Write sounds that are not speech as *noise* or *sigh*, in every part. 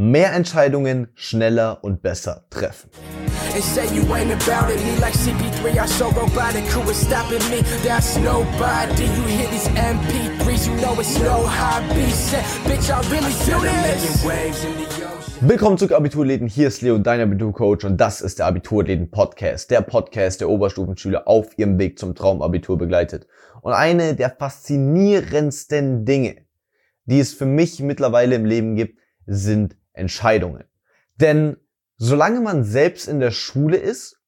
mehr Entscheidungen schneller und besser treffen. And say you ain't about it, me like CP3, I so robotic, who is stopping me? That's nobody. You hear these MP3s, you know it's no hobby. Say, bitch, I really do this. waves in the ocean. Willkommen zurück, Abiturläden. Hier ist Leo, dein Abiturcoach, und das ist der Abiturläden Podcast. Der Podcast, der Oberstufenschüler auf ihrem Weg zum Traumabitur begleitet. Und eine der faszinierendsten Dinge, die es für mich mittlerweile im Leben gibt, sind Entscheidungen. Denn solange man selbst in der Schule ist,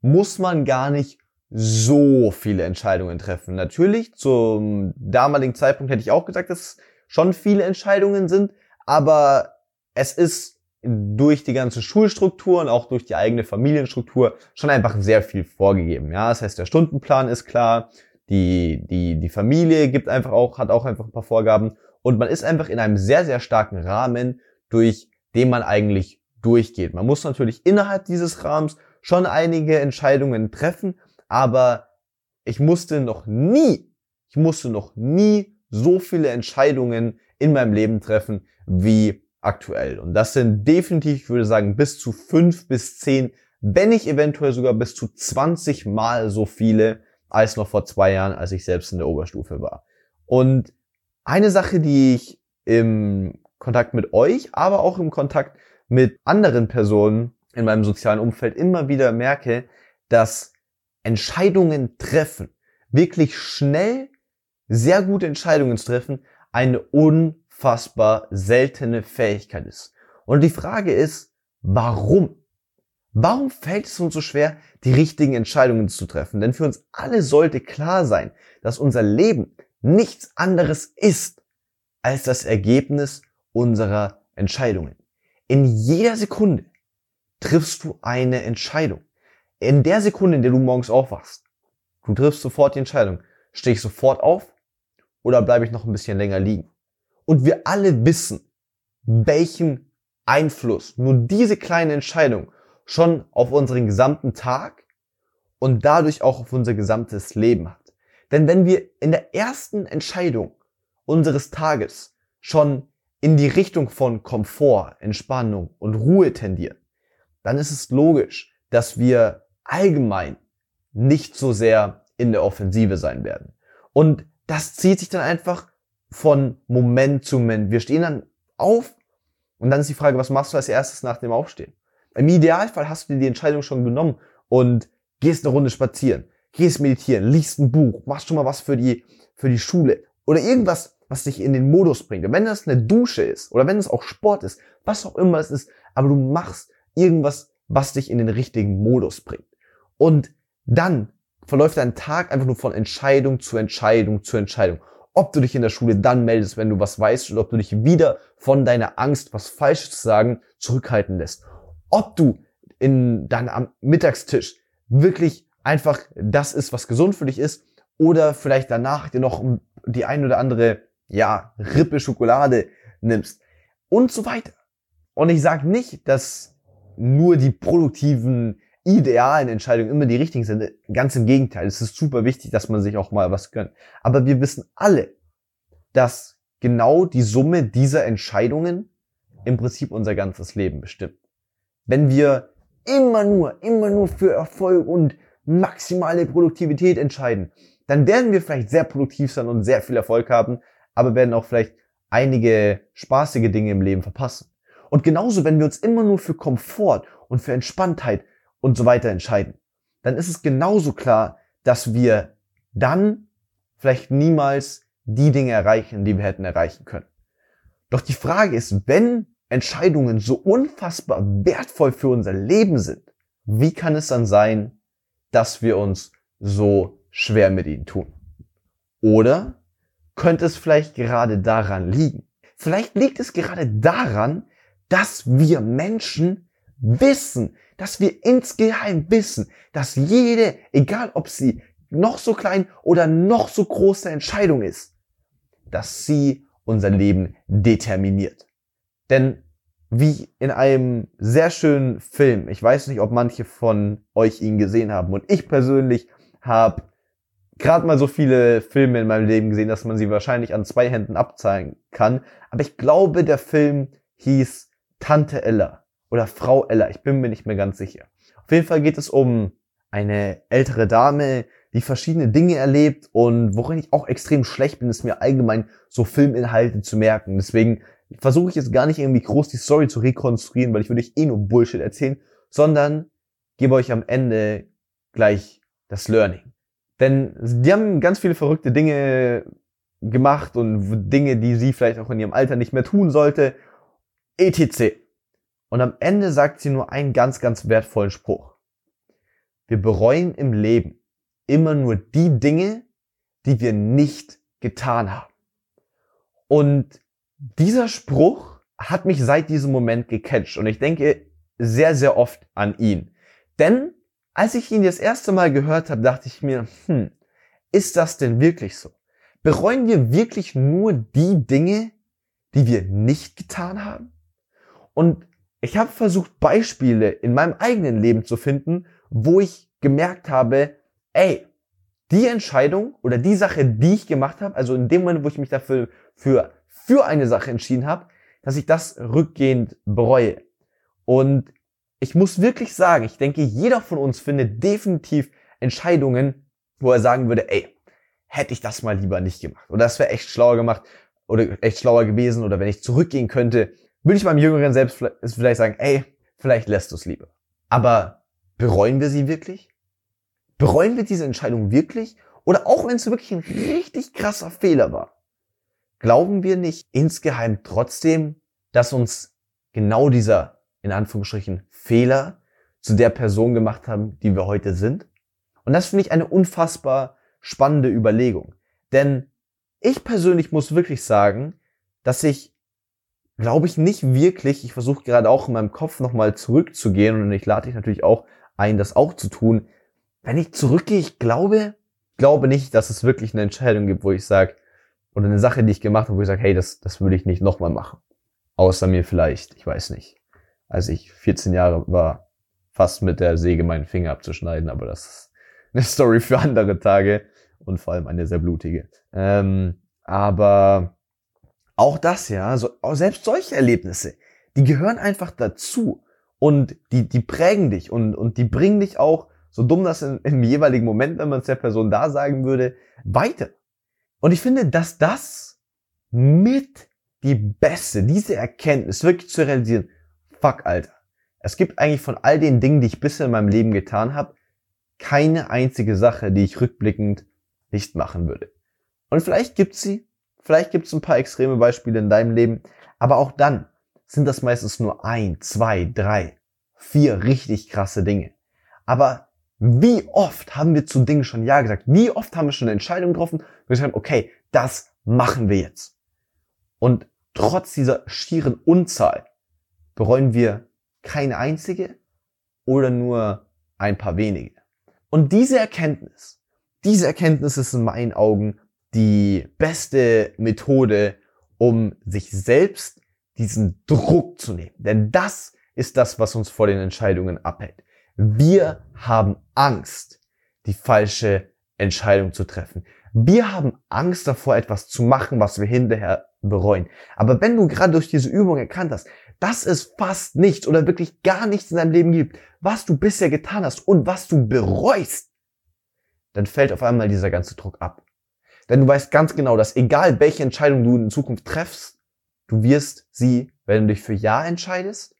muss man gar nicht so viele Entscheidungen treffen. Natürlich, zum damaligen Zeitpunkt hätte ich auch gesagt, dass es schon viele Entscheidungen sind, aber es ist durch die ganze Schulstruktur und auch durch die eigene Familienstruktur schon einfach sehr viel vorgegeben. Ja, das heißt, der Stundenplan ist klar, die, die, die Familie gibt einfach auch, hat auch einfach ein paar Vorgaben und man ist einfach in einem sehr, sehr starken Rahmen, durch den man eigentlich durchgeht. Man muss natürlich innerhalb dieses Rahmens schon einige Entscheidungen treffen, aber ich musste noch nie, ich musste noch nie so viele Entscheidungen in meinem Leben treffen wie aktuell. Und das sind definitiv, ich würde sagen, bis zu fünf bis zehn, wenn nicht eventuell sogar bis zu 20 Mal so viele als noch vor zwei Jahren, als ich selbst in der Oberstufe war. Und eine Sache, die ich im Kontakt mit euch, aber auch im Kontakt mit anderen Personen in meinem sozialen Umfeld immer wieder merke, dass Entscheidungen treffen, wirklich schnell sehr gute Entscheidungen treffen, eine unfassbar seltene Fähigkeit ist. Und die Frage ist, warum? Warum fällt es uns so schwer, die richtigen Entscheidungen zu treffen? Denn für uns alle sollte klar sein, dass unser Leben nichts anderes ist als das Ergebnis unserer Entscheidungen. In jeder Sekunde triffst du eine Entscheidung. In der Sekunde, in der du morgens aufwachst, du triffst sofort die Entscheidung. Stehe ich sofort auf oder bleibe ich noch ein bisschen länger liegen? Und wir alle wissen, welchen Einfluss nur diese kleine Entscheidung schon auf unseren gesamten Tag und dadurch auch auf unser gesamtes Leben hat. Denn wenn wir in der ersten Entscheidung unseres Tages schon in die Richtung von Komfort, Entspannung und Ruhe tendieren, dann ist es logisch, dass wir allgemein nicht so sehr in der Offensive sein werden. Und das zieht sich dann einfach von Moment zu Moment. Wir stehen dann auf und dann ist die Frage, was machst du als erstes nach dem Aufstehen? Im Idealfall hast du dir die Entscheidung schon genommen und gehst eine Runde spazieren, gehst meditieren, liest ein Buch, machst schon mal was für die, für die Schule oder irgendwas, was dich in den Modus bringt. Und wenn das eine Dusche ist oder wenn es auch Sport ist, was auch immer es ist, aber du machst irgendwas, was dich in den richtigen Modus bringt. Und dann verläuft dein Tag einfach nur von Entscheidung zu Entscheidung zu Entscheidung. Ob du dich in der Schule dann meldest, wenn du was weißt, oder ob du dich wieder von deiner Angst, was Falsches zu sagen, zurückhalten lässt ob du in dann am Mittagstisch wirklich einfach das ist, was gesund für dich ist, oder vielleicht danach dir noch die ein oder andere, ja, Rippe Schokolade nimmst und so weiter. Und ich sage nicht, dass nur die produktiven, idealen Entscheidungen immer die richtigen sind. Ganz im Gegenteil. Es ist super wichtig, dass man sich auch mal was gönnt. Aber wir wissen alle, dass genau die Summe dieser Entscheidungen im Prinzip unser ganzes Leben bestimmt wenn wir immer nur, immer nur für Erfolg und maximale Produktivität entscheiden, dann werden wir vielleicht sehr produktiv sein und sehr viel Erfolg haben, aber werden auch vielleicht einige spaßige Dinge im Leben verpassen. Und genauso, wenn wir uns immer nur für Komfort und für Entspanntheit und so weiter entscheiden, dann ist es genauso klar, dass wir dann vielleicht niemals die Dinge erreichen, die wir hätten erreichen können. Doch die Frage ist, wenn Entscheidungen so unfassbar wertvoll für unser Leben sind, wie kann es dann sein, dass wir uns so schwer mit ihnen tun? Oder könnte es vielleicht gerade daran liegen? Vielleicht liegt es gerade daran, dass wir Menschen wissen, dass wir insgeheim wissen, dass jede, egal ob sie noch so klein oder noch so große Entscheidung ist, dass sie unser Leben determiniert. Denn wie in einem sehr schönen Film, ich weiß nicht, ob manche von euch ihn gesehen haben, und ich persönlich habe gerade mal so viele Filme in meinem Leben gesehen, dass man sie wahrscheinlich an zwei Händen abzahlen kann. Aber ich glaube, der Film hieß Tante Ella oder Frau Ella, ich bin mir nicht mehr ganz sicher. Auf jeden Fall geht es um eine ältere Dame, die verschiedene Dinge erlebt und worin ich auch extrem schlecht bin, ist mir allgemein so Filminhalte zu merken. Deswegen versuche ich jetzt gar nicht irgendwie groß die Story zu rekonstruieren, weil ich würde euch eh nur Bullshit erzählen, sondern gebe euch am Ende gleich das Learning. Denn die haben ganz viele verrückte Dinge gemacht und Dinge, die sie vielleicht auch in ihrem Alter nicht mehr tun sollte. etc. Und am Ende sagt sie nur einen ganz, ganz wertvollen Spruch. Wir bereuen im Leben immer nur die Dinge, die wir nicht getan haben. Und dieser Spruch hat mich seit diesem Moment gecatcht und ich denke sehr, sehr oft an ihn. Denn als ich ihn das erste Mal gehört habe, dachte ich mir, hm, ist das denn wirklich so? Bereuen wir wirklich nur die Dinge, die wir nicht getan haben? Und ich habe versucht, Beispiele in meinem eigenen Leben zu finden, wo ich gemerkt habe, ey, die Entscheidung oder die Sache, die ich gemacht habe, also in dem Moment, wo ich mich dafür für, für eine Sache entschieden habe, dass ich das rückgehend bereue. Und ich muss wirklich sagen, ich denke, jeder von uns findet definitiv Entscheidungen, wo er sagen würde, ey, hätte ich das mal lieber nicht gemacht. Oder das wäre echt schlauer gemacht oder echt schlauer gewesen. Oder wenn ich zurückgehen könnte, würde ich beim Jüngeren selbst vielleicht sagen, ey, vielleicht lässt du es lieber. Aber bereuen wir sie wirklich? Bereuen wir diese Entscheidung wirklich? Oder auch wenn es wirklich ein richtig krasser Fehler war, glauben wir nicht insgeheim trotzdem, dass uns genau dieser, in Anführungsstrichen, Fehler zu der Person gemacht haben, die wir heute sind? Und das finde ich eine unfassbar spannende Überlegung. Denn ich persönlich muss wirklich sagen, dass ich, glaube ich, nicht wirklich, ich versuche gerade auch in meinem Kopf nochmal zurückzugehen und ich lade dich natürlich auch ein, das auch zu tun, wenn ich zurückgehe, ich glaube, glaube nicht, dass es wirklich eine Entscheidung gibt, wo ich sage, oder eine Sache, die ich gemacht habe, wo ich sage, hey, das, das würde ich nicht nochmal machen. Außer mir vielleicht, ich weiß nicht. Als ich 14 Jahre war, fast mit der Säge meinen Finger abzuschneiden, aber das ist eine *laughs* Story für andere Tage und vor allem eine sehr blutige. Ähm, aber auch das, ja, so, selbst solche Erlebnisse, die gehören einfach dazu und die, die prägen dich und, und die bringen dich auch so dumm das in, im jeweiligen Moment, wenn man es der Person da sagen würde, weiter. Und ich finde, dass das mit die beste, diese Erkenntnis wirklich zu realisieren, fuck, Alter. Es gibt eigentlich von all den Dingen, die ich bisher in meinem Leben getan habe, keine einzige Sache, die ich rückblickend nicht machen würde. Und vielleicht gibt's sie, vielleicht gibt's ein paar extreme Beispiele in deinem Leben, aber auch dann sind das meistens nur ein, zwei, drei, vier richtig krasse Dinge. Aber wie oft haben wir zu Dingen schon Ja gesagt? Wie oft haben wir schon eine Entscheidung getroffen und gesagt, okay, das machen wir jetzt. Und trotz dieser schieren Unzahl bereuen wir keine einzige oder nur ein paar wenige. Und diese Erkenntnis, diese Erkenntnis ist in meinen Augen die beste Methode, um sich selbst diesen Druck zu nehmen. Denn das ist das, was uns vor den Entscheidungen abhält. Wir haben Angst, die falsche Entscheidung zu treffen. Wir haben Angst davor, etwas zu machen, was wir hinterher bereuen. Aber wenn du gerade durch diese Übung erkannt hast, dass es fast nichts oder wirklich gar nichts in deinem Leben gibt, was du bisher getan hast und was du bereust, dann fällt auf einmal dieser ganze Druck ab. Denn du weißt ganz genau, dass egal welche Entscheidung du in Zukunft treffst, du wirst sie, wenn du dich für Ja entscheidest,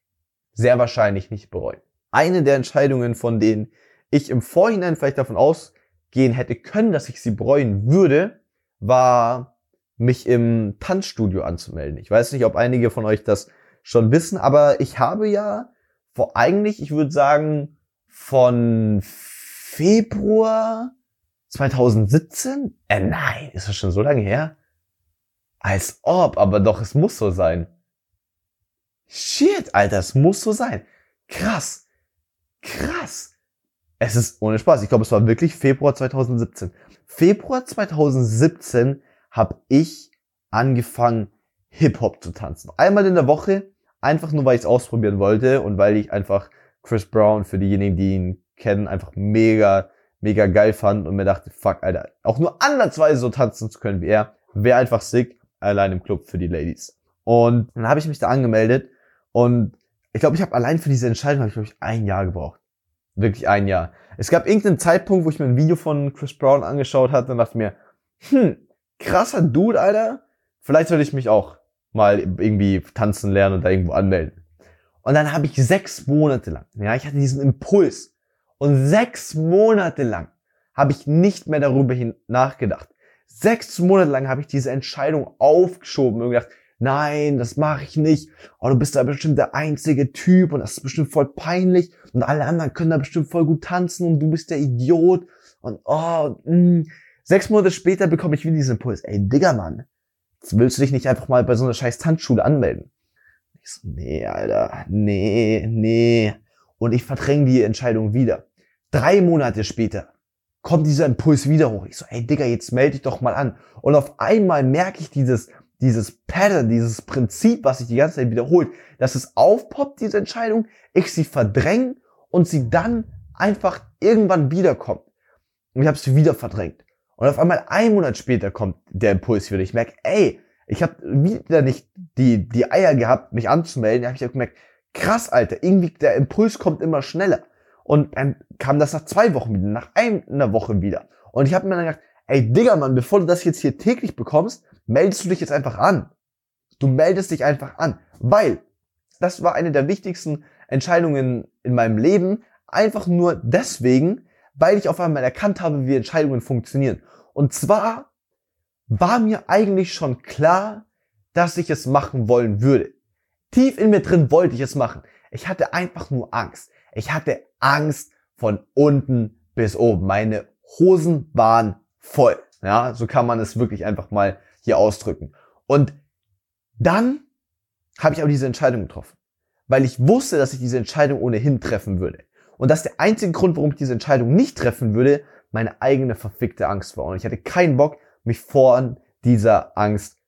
sehr wahrscheinlich nicht bereuen eine der Entscheidungen, von denen ich im Vorhinein vielleicht davon ausgehen hätte können, dass ich sie bereuen würde, war mich im Tanzstudio anzumelden. Ich weiß nicht, ob einige von euch das schon wissen, aber ich habe ja vor eigentlich, ich würde sagen, von Februar 2017? Äh, nein, ist das schon so lange her? Als ob, aber doch, es muss so sein. Shit, Alter, es muss so sein. Krass. Krass. Es ist ohne Spaß. Ich glaube, es war wirklich Februar 2017. Februar 2017 habe ich angefangen, Hip-Hop zu tanzen. Einmal in der Woche, einfach nur, weil ich es ausprobieren wollte und weil ich einfach Chris Brown, für diejenigen, die ihn kennen, einfach mega, mega geil fand und mir dachte, fuck, Alter, auch nur ansatzweise so tanzen zu können wie er, wäre einfach sick, allein im Club für die Ladies. Und dann habe ich mich da angemeldet Und ich glaube, ich habe allein für diese Entscheidung habe ich glaube ich ein Jahr gebraucht. Wirklich ein Jahr. Es gab irgendeinen Zeitpunkt, wo ich mir ein Video von Chris Brown angeschaut hatte und dachte mir, hm, krasser Dude, Alter. Vielleicht sollte ich mich auch mal irgendwie tanzen lernen und da irgendwo anmelden. Und dann habe ich sechs Monate lang, ja, ich hatte diesen Impuls. Und sechs Monate lang habe ich nicht mehr darüber hin nachgedacht. Sechs Monate lang habe ich diese Entscheidung aufgeschoben und gedacht, nein, das mache ich nicht. Oh, du bist da bestimmt der einzige Typ und das ist bestimmt voll peinlich und alle anderen können da bestimmt voll gut tanzen und du bist der Idiot und oh, mh. Mm. sechs Monate später bekomme ich wieder diesen Impuls, ey, Digga, Mann, willst du dich nicht einfach mal bei so einer scheiß Tanzschule anmelden? Ich so, nee, Alter, nee, nee. Und ich verdränge die Entscheidung wieder. Drei Monate später kommt dieser Impuls wieder hoch. Ich so, ey Digga, jetzt melde dich doch mal an. Und auf einmal merke ich dieses, dieses Pattern, dieses Prinzip, was sich die ganze Zeit wiederholt, dass es aufpoppt, diese Entscheidung, ich sie verdränge und sie dann einfach irgendwann wiederkommt. Und ich habe sie wieder verdrängt. Und auf einmal ein Monat später kommt der Impuls wieder. Ich merke, ey, ich habe wieder nicht die, die Eier gehabt, mich anzumelden. Da habe ich auch gemerkt, krass, Alter, irgendwie der Impuls kommt immer schneller. Und dann kam das nach zwei Wochen wieder, nach einer Woche wieder. Und ich habe mir dann gedacht, ey Digga, Mann, bevor du das jetzt hier täglich bekommst, meldest du dich jetzt einfach an. Du meldest dich einfach an, weil das war eine der wichtigsten Entscheidungen in meinem Leben, einfach nur deswegen, weil ich auf einmal erkannt habe, wie Entscheidungen funktionieren. Und zwar war mir eigentlich schon klar, dass ich es machen wollen würde. Tief in mir drin wollte ich es machen. Ich hatte einfach nur Angst. Ich hatte Angst von unten bis oben. Meine Hosen waren voll. Ja, so kann man es wirklich einfach mal hier ausdrücken. Und dann habe ich aber diese Entscheidung getroffen, weil ich wusste, dass ich diese Entscheidung ohnehin treffen würde. Und dass der einzige Grund, warum ich diese Entscheidung nicht treffen würde, meine eigene verfickte Angst war. Und ich hatte keinen Bock, mich vor dieser Angst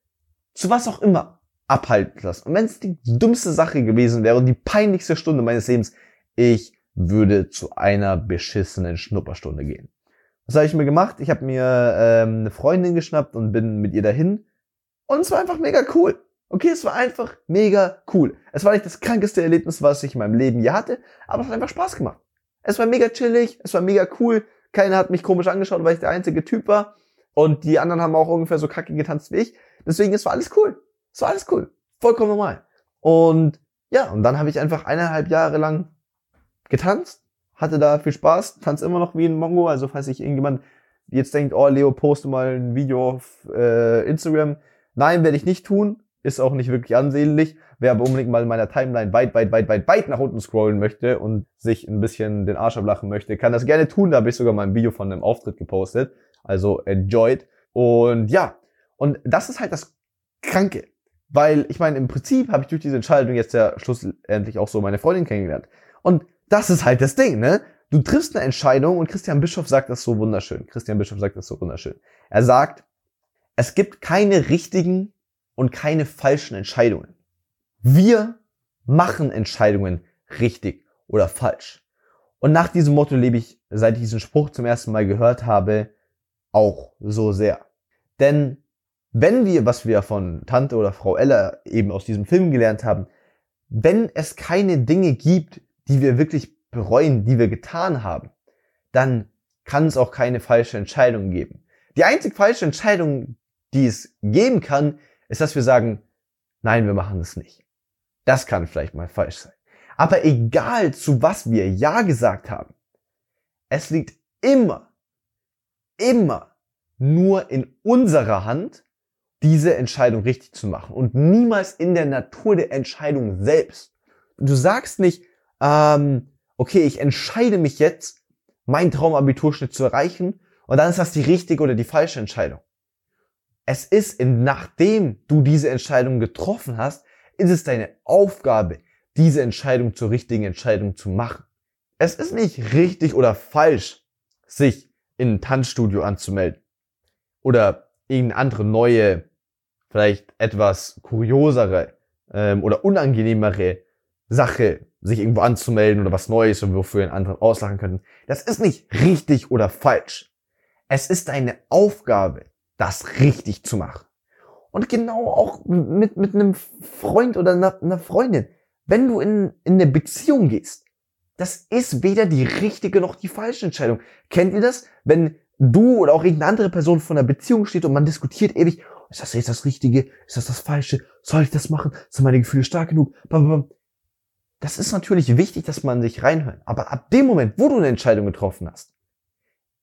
zu was auch immer abhalten zu lassen. Und wenn es die dümmste Sache gewesen wäre und die peinlichste Stunde meines Lebens, ich würde zu einer beschissenen Schnupperstunde gehen. Was habe ich mir gemacht? Ich habe mir ähm, eine Freundin geschnappt und bin mit ihr dahin. Und es war einfach mega cool. Okay, es war einfach mega cool. Es war nicht das krankeste Erlebnis, was ich in meinem Leben je hatte, aber es hat einfach Spaß gemacht. Es war mega chillig, es war mega cool. Keiner hat mich komisch angeschaut, weil ich der einzige Typ war. Und die anderen haben auch ungefähr so kacke getanzt wie ich. Deswegen, es war alles cool. Es war alles cool. Vollkommen normal. Und ja, und dann habe ich einfach eineinhalb Jahre lang getanzt hatte da viel Spaß, tanze immer noch wie ein Mongo. Also falls sich irgendjemand jetzt denkt, oh Leo, poste mal ein Video auf äh, Instagram. Nein, werde ich nicht tun. Ist auch nicht wirklich ansehnlich. Wer aber unbedingt mal in meiner Timeline weit, weit, weit, weit, weit nach unten scrollen möchte und sich ein bisschen den Arsch ablachen möchte, kann das gerne tun. Da habe ich sogar mal ein Video von einem Auftritt gepostet. Also enjoyed. Und ja, und das ist halt das Kranke. Weil ich meine, im Prinzip habe ich durch diese Entscheidung jetzt ja schlussendlich auch so meine Freundin kennengelernt. Und das ist halt das Ding, ne? Du triffst eine Entscheidung und Christian Bischof sagt das so wunderschön. Christian Bischof sagt das so wunderschön. Er sagt, es gibt keine richtigen und keine falschen Entscheidungen. Wir machen Entscheidungen richtig oder falsch. Und nach diesem Motto lebe ich, seit ich diesen Spruch zum ersten Mal gehört habe, auch so sehr. Denn wenn wir, was wir von Tante oder Frau Eller eben aus diesem Film gelernt haben, wenn es keine Dinge gibt, die wir wirklich bereuen, die wir getan haben, dann kann es auch keine falsche Entscheidung geben. Die einzig falsche Entscheidung, die es geben kann, ist, dass wir sagen, nein, wir machen es nicht. Das kann vielleicht mal falsch sein. Aber egal, zu was wir Ja gesagt haben, es liegt immer, immer nur in unserer Hand, diese Entscheidung richtig zu machen und niemals in der Natur der Entscheidung selbst. Du sagst nicht, ähm, okay, ich entscheide mich jetzt, meinen Traumabiturschnitt zu erreichen und dann ist das die richtige oder die falsche Entscheidung. Es ist, nachdem du diese Entscheidung getroffen hast, ist es deine Aufgabe, diese Entscheidung zur richtigen Entscheidung zu machen. Es ist nicht richtig oder falsch, sich in ein Tanzstudio anzumelden oder irgendeine andere neue, vielleicht etwas kuriosere ähm, oder unangenehmere Sache sich irgendwo anzumelden oder was Neues und wofür einen anderen auslachen könnten. Das ist nicht richtig oder falsch. Es ist deine Aufgabe, das richtig zu machen. Und genau auch mit, mit einem Freund oder einer, einer Freundin. wenn du in, in eine Beziehung gehst, das ist weder die richtige noch die falsche Entscheidung. Kennt ihr das? Wenn du oder auch irgendeine andere Person von einer Beziehung steht und man diskutiert ewig, ist das jetzt das Richtige? Ist das das Falsche? Soll ich das machen? Sind meine Gefühle stark genug? Das ist natürlich wichtig, dass man sich reinhört. Aber ab dem Moment, wo du eine Entscheidung getroffen hast,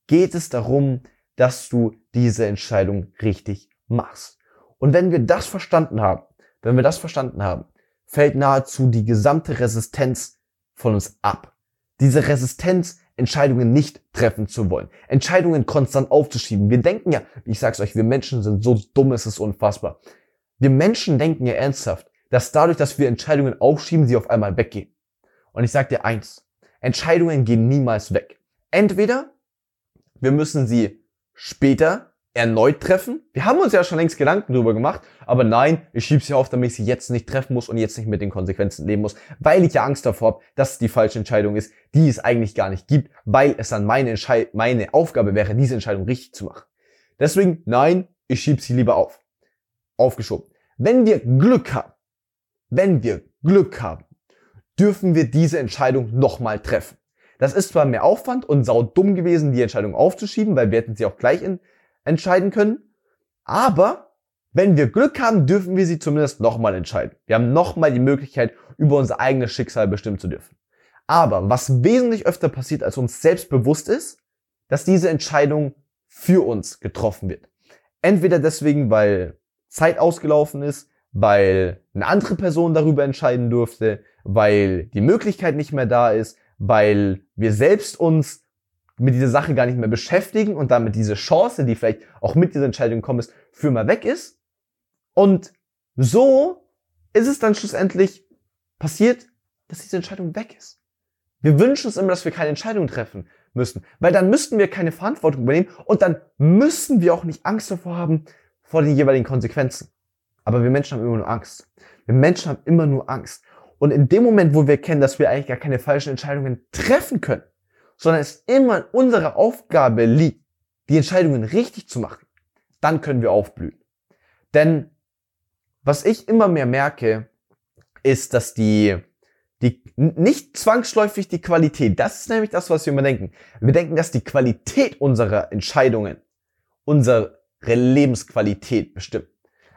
geht es darum, dass du diese Entscheidung richtig machst. Und wenn wir das verstanden haben, wenn wir das verstanden haben, fällt nahezu die gesamte Resistenz von uns ab. Diese Resistenz, Entscheidungen nicht treffen zu wollen, Entscheidungen konstant aufzuschieben. Wir denken ja, ich sag's euch, wir Menschen sind so dumm, es ist unfassbar. Wir Menschen denken ja ernsthaft, dass dadurch, dass wir Entscheidungen aufschieben, sie auf einmal weggehen. Und ich sag dir eins, Entscheidungen gehen niemals weg. Entweder wir müssen sie später erneut treffen. Wir haben uns ja schon längst Gedanken darüber gemacht, aber nein, ich schiebe sie auf, damit ich sie jetzt nicht treffen muss und jetzt nicht mit den Konsequenzen leben muss, weil ich ja Angst davor habe, dass es die falsche Entscheidung ist, die es eigentlich gar nicht gibt, weil es dann meine, Entscheid meine Aufgabe wäre, diese Entscheidung richtig zu machen. Deswegen, nein, ich schiebe sie lieber auf. Aufgeschoben. Wenn wir Glück haben, wenn wir Glück haben, dürfen wir diese Entscheidung nochmal treffen. Das ist zwar mehr Aufwand und sau dumm gewesen, die Entscheidung aufzuschieben, weil wir hätten sie auch gleich in, entscheiden können. Aber wenn wir Glück haben, dürfen wir sie zumindest nochmal entscheiden. Wir haben nochmal die Möglichkeit, über unser eigenes Schicksal bestimmen zu dürfen. Aber was wesentlich öfter passiert, als uns selbst bewusst ist, dass diese Entscheidung für uns getroffen wird. Entweder deswegen, weil Zeit ausgelaufen ist, weil eine andere Person darüber entscheiden durfte, weil die Möglichkeit nicht mehr da ist, weil wir selbst uns mit dieser Sache gar nicht mehr beschäftigen und damit diese Chance, die vielleicht auch mit dieser Entscheidung kommt, ist, für mal weg ist. Und so ist es dann schlussendlich passiert, dass diese Entscheidung weg ist. Wir wünschen uns immer, dass wir keine Entscheidung treffen müssen, weil dann müssten wir keine Verantwortung übernehmen und dann müssen wir auch nicht Angst davor haben, vor den jeweiligen Konsequenzen. Aber wir Menschen haben immer nur Angst. Wir Menschen haben immer nur Angst. Und in dem Moment, wo wir erkennen, dass wir eigentlich gar keine falschen Entscheidungen treffen können, sondern es immer in unserer Aufgabe liegt, die Entscheidungen richtig zu machen, dann können wir aufblühen. Denn was ich immer mehr merke, ist, dass die, die nicht zwangsläufig die Qualität, das ist nämlich das, was wir immer denken. Wir denken, dass die Qualität unserer Entscheidungen unsere Lebensqualität bestimmt.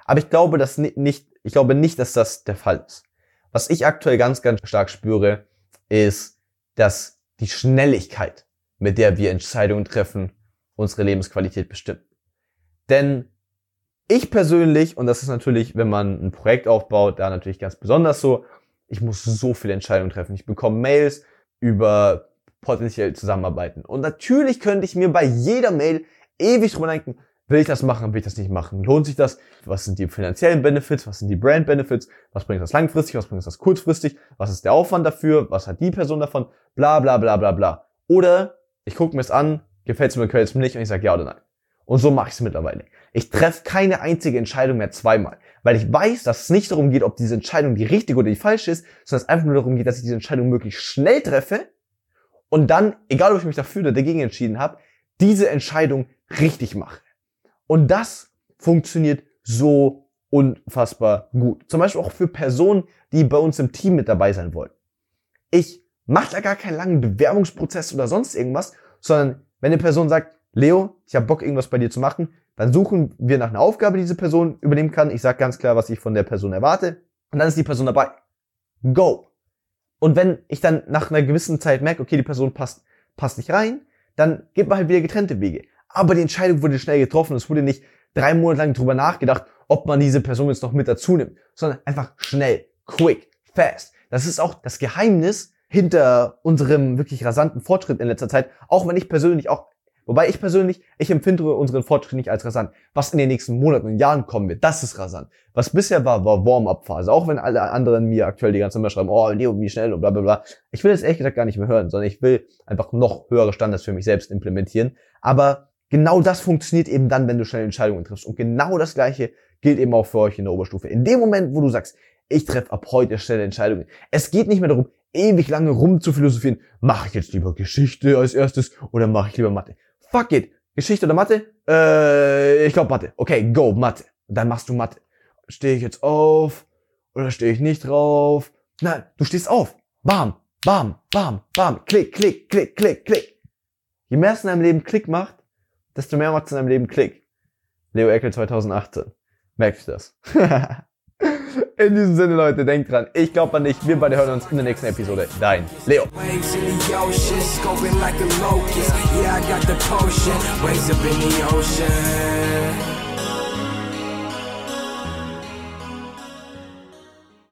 Aber ich glaube, dass nicht, ich glaube nicht, dass das der Fall ist. Was ich aktuell ganz, ganz stark spüre, ist, dass die Schnelligkeit, mit der wir Entscheidungen treffen, unsere Lebensqualität bestimmt. Denn ich persönlich, und das ist natürlich, wenn man ein Projekt aufbaut, da natürlich ganz besonders so, ich muss so viele Entscheidungen treffen. Ich bekomme Mails über potenziell zusammenarbeiten. Und natürlich könnte ich mir bei jeder Mail ewig drüber denken, Will ich das machen, will ich das nicht machen? Lohnt sich das? Was sind die finanziellen Benefits? Was sind die Brand Benefits? Was bringt das langfristig? Was bringt das kurzfristig? Was ist der Aufwand dafür? Was hat die Person davon? Bla bla bla bla bla. Oder ich gucke mir es an, gefällt es mir, gefällt es mir nicht und ich sage ja oder nein. Und so mache ich es mittlerweile. Ich treffe keine einzige Entscheidung mehr zweimal, weil ich weiß, dass es nicht darum geht, ob diese Entscheidung die richtige oder die falsche ist, sondern es einfach nur darum geht, dass ich diese Entscheidung möglichst schnell treffe und dann, egal ob ich mich dafür oder dagegen entschieden habe, diese Entscheidung richtig mache. Und das funktioniert so unfassbar gut. Zum Beispiel auch für Personen, die bei uns im Team mit dabei sein wollen. Ich mache da gar keinen langen Bewerbungsprozess oder sonst irgendwas, sondern wenn eine Person sagt, Leo, ich habe Bock, irgendwas bei dir zu machen, dann suchen wir nach einer Aufgabe, die diese Person übernehmen kann. Ich sage ganz klar, was ich von der Person erwarte. Und dann ist die Person dabei. Go. Und wenn ich dann nach einer gewissen Zeit merke, okay, die Person passt, passt nicht rein, dann geht man halt wieder getrennte Wege. Aber die Entscheidung wurde schnell getroffen. Es wurde nicht drei Monate lang drüber nachgedacht, ob man diese Person jetzt noch mit dazu nimmt, sondern einfach schnell, quick, fast. Das ist auch das Geheimnis hinter unserem wirklich rasanten Fortschritt in letzter Zeit. Auch wenn ich persönlich auch, wobei ich persönlich, ich empfinde unseren Fortschritt nicht als rasant. Was in den nächsten Monaten und Jahren kommen wird, das ist rasant. Was bisher war, war Warm-up-Phase. Auch wenn alle anderen mir aktuell die ganze Zeit schreiben, oh, Leo, wie schnell und bla, bla, bla. Ich will das ehrlich gesagt gar nicht mehr hören, sondern ich will einfach noch höhere Standards für mich selbst implementieren. Aber Genau das funktioniert eben dann, wenn du schnell Entscheidungen triffst. Und genau das Gleiche gilt eben auch für euch in der Oberstufe. In dem Moment, wo du sagst, ich treffe ab heute schnelle Entscheidungen. Es geht nicht mehr darum, ewig lange rum zu philosophieren. Mache ich jetzt lieber Geschichte als erstes oder mache ich lieber Mathe? Fuck it. Geschichte oder Mathe? Äh, ich glaube Mathe. Okay, go, Mathe. dann machst du Mathe. Stehe ich jetzt auf oder stehe ich nicht drauf? Nein, du stehst auf. Bam, bam, bam, bam. Klick, klick, klick, klick, klick. Je mehr es in deinem Leben Klick macht, desto mehr macht es in deinem Leben Klick. Leo Eckel 2018. Merkst du das? *laughs* In diesem Sinne, Leute, denkt dran, ich glaube an dich. Wir beide hören uns in der nächsten Episode. Dein Leo.